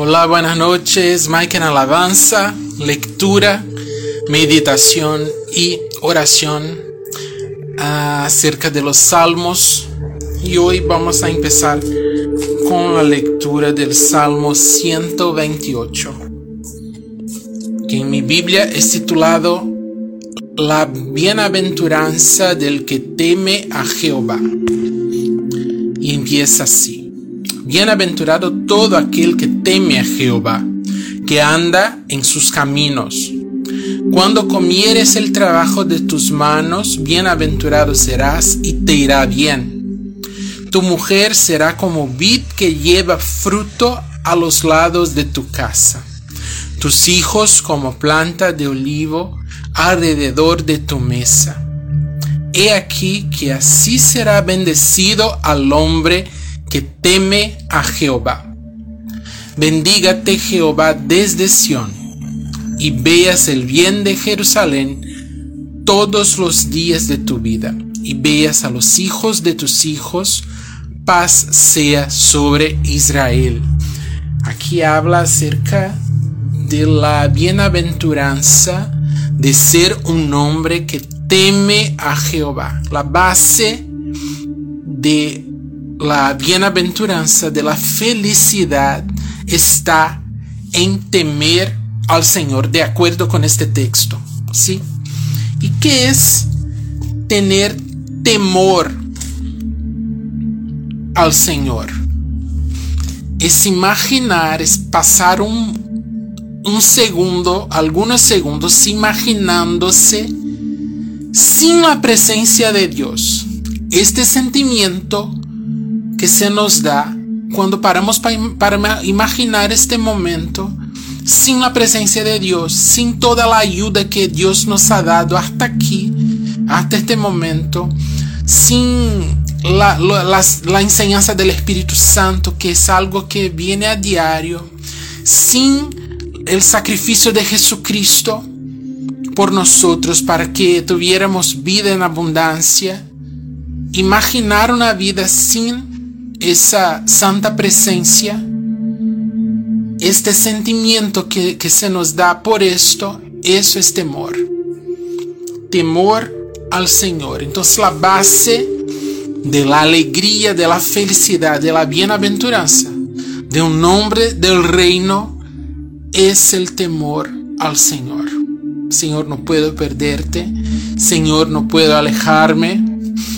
Hola, buenas noches. Mike en alabanza, lectura, meditación y oración acerca de los salmos. Y hoy vamos a empezar con la lectura del Salmo 128, que en mi Biblia es titulado La bienaventuranza del que teme a Jehová. Y empieza así. Bienaventurado todo aquel que teme a Jehová, que anda en sus caminos. Cuando comieres el trabajo de tus manos, bienaventurado serás y te irá bien. Tu mujer será como vid que lleva fruto a los lados de tu casa. Tus hijos como planta de olivo alrededor de tu mesa. He aquí que así será bendecido al hombre que teme a Jehová. Bendígate Jehová desde Sión, y veas el bien de Jerusalén todos los días de tu vida, y veas a los hijos de tus hijos, paz sea sobre Israel. Aquí habla acerca de la bienaventuranza de ser un hombre que teme a Jehová. La base de la bienaventuranza de la felicidad está en temer al Señor, de acuerdo con este texto. ¿Sí? ¿Y qué es tener temor al Señor? Es imaginar, es pasar un, un segundo, algunos segundos imaginándose sin la presencia de Dios. Este sentimiento que se nos da cuando paramos para, imaginar este momento sin la presencia de Dios, sin toda la ayuda que Dios nos ha dado hasta aquí, hasta este momento, sin la, la, enseñanza del Espíritu Santo, que es algo que viene a diario, sin el sacrificio de Jesucristo por nosotros para que tuviéramos vida en abundancia, imaginar una vida sin esa santa presencia, este sentimiento que, que se nos da por esto, eso es temor. Temor al Señor. Entonces la base de la alegría, de la felicidad, de la bienaventuranza de un hombre del reino es el temor al Señor. Señor, no puedo perderte. Señor, no puedo alejarme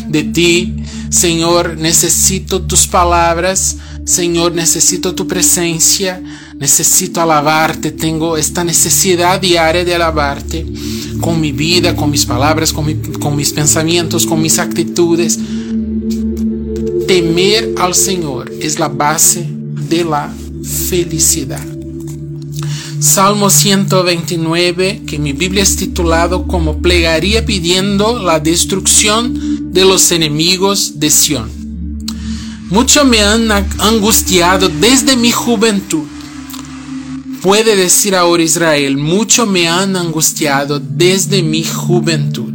de ti. Señor, necesito tus palabras. Señor, necesito tu presencia. Necesito alabarte. Tengo esta necesidad diaria de alabarte con mi vida, con mis palabras, con, con mis pensamientos, con mis actitudes. Temer al Señor es la base de la felicidad. Salmo 129, que mi Biblia es titulado como plegaría pidiendo la destrucción de los enemigos de Sión. Mucho me han angustiado desde mi juventud. Puede decir ahora Israel, mucho me han angustiado desde mi juventud,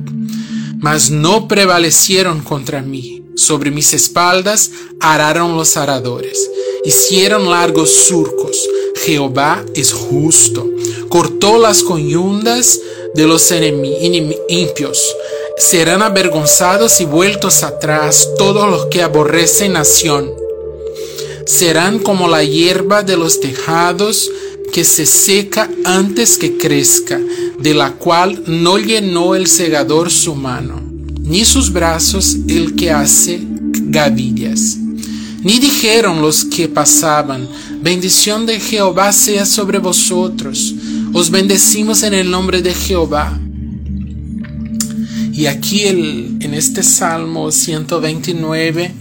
mas no prevalecieron contra mí. Sobre mis espaldas araron los aradores, hicieron largos surcos Jehová es justo. Cortó las coyundas de los impios. Serán avergonzados y vueltos atrás todos los que aborrecen nación. Serán como la hierba de los tejados que se seca antes que crezca, de la cual no llenó el segador su mano, ni sus brazos el que hace gavillas. Ni dijeron los que pasaban, bendición de Jehová sea sobre vosotros. Os bendecimos en el nombre de Jehová. Y aquí en este Salmo 129,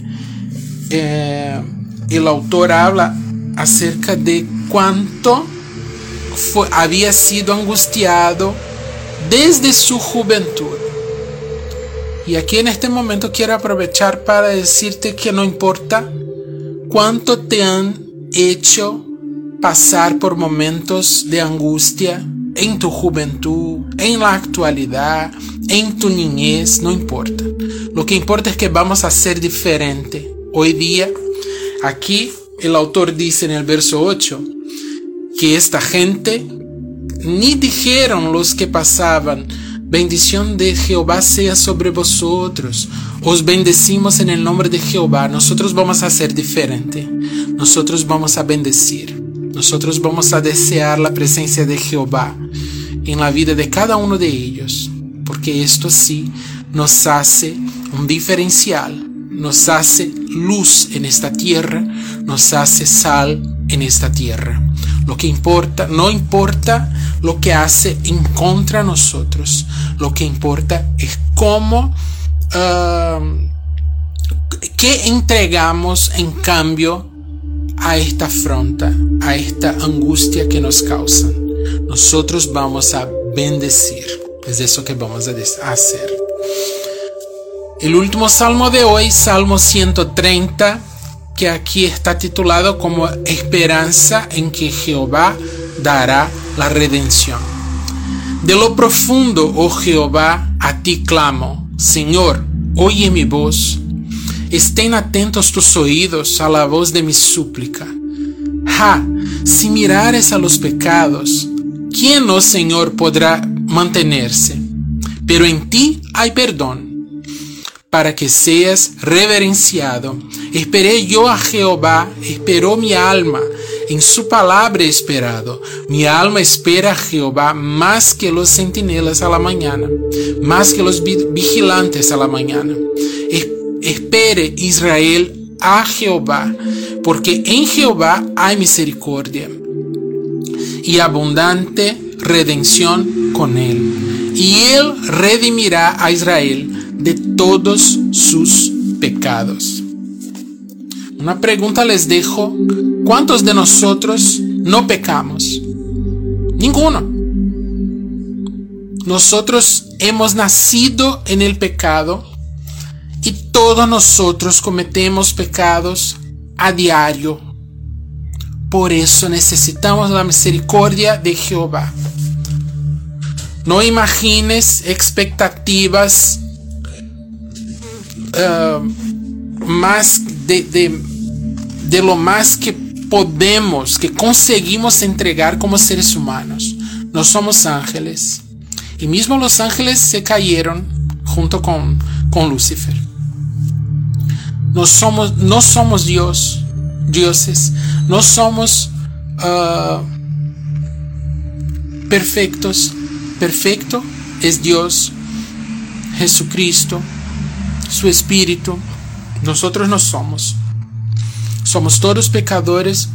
eh, el autor habla acerca de cuánto había sido angustiado desde su juventud. Y aquí en este momento quiero aprovechar para decirte que no importa cuánto te han hecho pasar por momentos de angustia en tu juventud, en la actualidad, en tu niñez, no importa. Lo que importa es que vamos a ser diferente. Hoy día, aquí el autor dice en el verso 8, que esta gente ni dijeron los que pasaban, bendición de Jehová sea sobre vosotros. Os bendecimos en el nombre de Jehová. Nosotros vamos a ser diferente. Nosotros vamos a bendecir. Nosotros vamos a desear la presencia de Jehová en la vida de cada uno de ellos. Porque esto sí nos hace un diferencial, nos hace luz en esta tierra, nos hace sal en esta tierra. Lo que importa, no importa lo que hace en contra de nosotros, lo que importa es cómo, uh, qué entregamos en cambio a esta afronta, a esta angustia que nos causan. Nosotros vamos a bendecir. Es eso que vamos a hacer. El último salmo de hoy, Salmo 130, que aquí está titulado como Esperanza en que Jehová dará la redención. De lo profundo, oh Jehová, a ti clamo. Señor, oye mi voz. Estén atentos tus oídos a la voz de mi súplica. Ja, si mirares a los pecados, ¿quién, oh Señor, podrá mantenerse? Pero en ti hay perdón para que seas reverenciado. Esperé yo a Jehová, esperó mi alma, en su palabra he esperado. Mi alma espera a Jehová más que los centinelas a la mañana, más que los vigilantes a la mañana. Espere Israel a Jehová, porque en Jehová hay misericordia y abundante redención con él. Y él redimirá a Israel de todos sus pecados. Una pregunta les dejo. ¿Cuántos de nosotros no pecamos? Ninguno. Nosotros hemos nacido en el pecado y todos nosotros cometemos pecados a diario. Por eso necesitamos la misericordia de Jehová. No imagines expectativas uh, más de, de, de lo más que podemos, que conseguimos entregar como seres humanos. No somos ángeles. Y mismo los ángeles se cayeron junto con, con Lucifer. No somos, no somos Dios, dioses. No somos uh, perfectos. Perfecto es Dios, Jesucristo, su espíritu. Nosotros no somos. Somos todos pecadores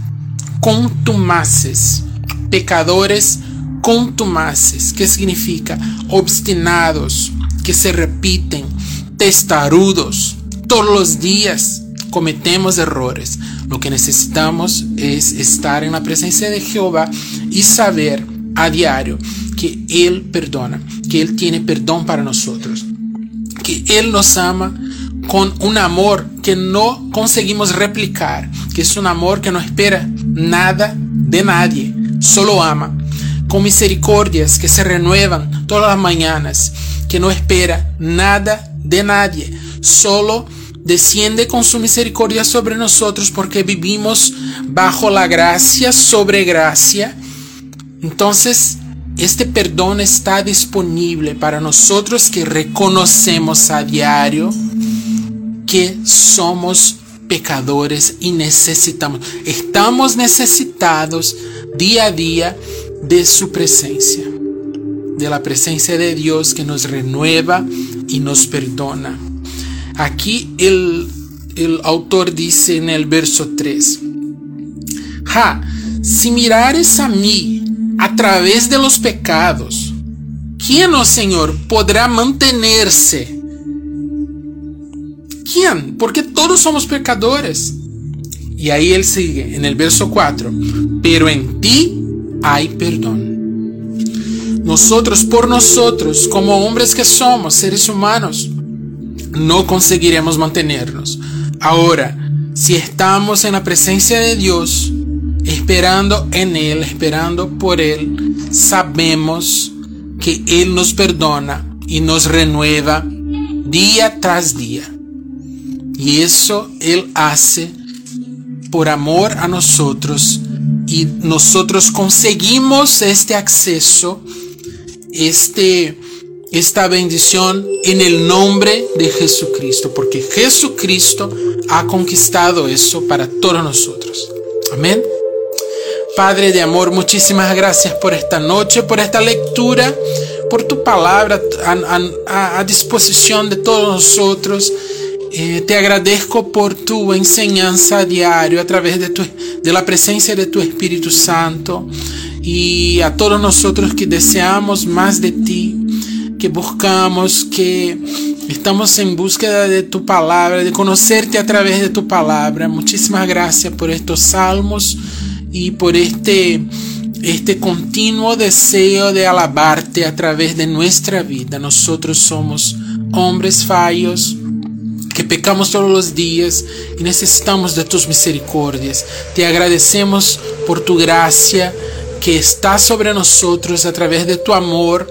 contumaces. Pecadores contumaces. ¿Qué significa? Obstinados, que se repiten, testarudos. Todos los días cometemos errores. Lo que necesitamos es estar en la presencia de Jehová y saber a diario que Él perdona, que Él tiene perdón para nosotros que Él nos ama con un amor que no conseguimos replicar, que es un amor que no espera nada de nadie, solo ama, con misericordias que se renuevan todas las mañanas, que no espera nada de nadie, solo desciende con su misericordia sobre nosotros porque vivimos bajo la gracia sobre gracia. Entonces, este perdón está disponible para nosotros que reconocemos a diario que somos pecadores y necesitamos, estamos necesitados día a día de su presencia, de la presencia de Dios que nos renueva y nos perdona. Aquí el, el autor dice en el verso 3, Ja, si mirares a mí, a través de los pecados, ¿quién, oh Señor, podrá mantenerse? ¿Quién? Porque todos somos pecadores. Y ahí él sigue en el verso 4, pero en ti hay perdón. Nosotros por nosotros, como hombres que somos, seres humanos, no conseguiremos mantenernos. Ahora, si estamos en la presencia de Dios, esperando en Él, esperando por Él, sabemos que Él nos perdona y nos renueva día tras día. Y eso Él hace por amor a nosotros y nosotros conseguimos este acceso, este, esta bendición en el nombre de Jesucristo, porque Jesucristo ha conquistado eso para todos nosotros. Amén. Padre de amor, muchísimas gracias por esta noche, por esta lectura, por tu palabra a, disposición de todos nosotros. Eh, te agradezco por tu enseñanza diario a través de, tu, de la presencia de tu Espíritu Santo y a todos nosotros que deseamos más de ti, que buscamos, que estamos en búsqueda de tu palabra, de conocerte a través de tu palabra. Muchísimas gracias por estos salmos y por este, este continuo deseo de alabarte a través de nuestra vida. Nosotros somos hombres fallos que pecamos todos los días y necesitamos de tus misericordias. Te agradecemos por tu gracia que está sobre nosotros a través de tu amor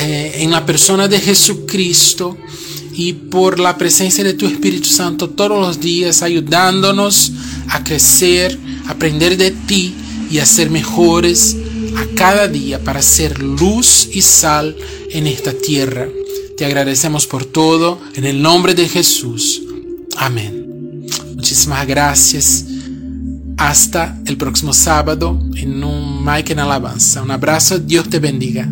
eh, en la persona de Jesucristo y por la presencia de tu Espíritu Santo todos los días ayudándonos a crecer aprender de ti y a ser mejores a cada día para ser luz y sal en esta tierra. Te agradecemos por todo en el nombre de Jesús. Amén. Muchísimas gracias. Hasta el próximo sábado en un Mike en Alabanza. Un abrazo. Dios te bendiga.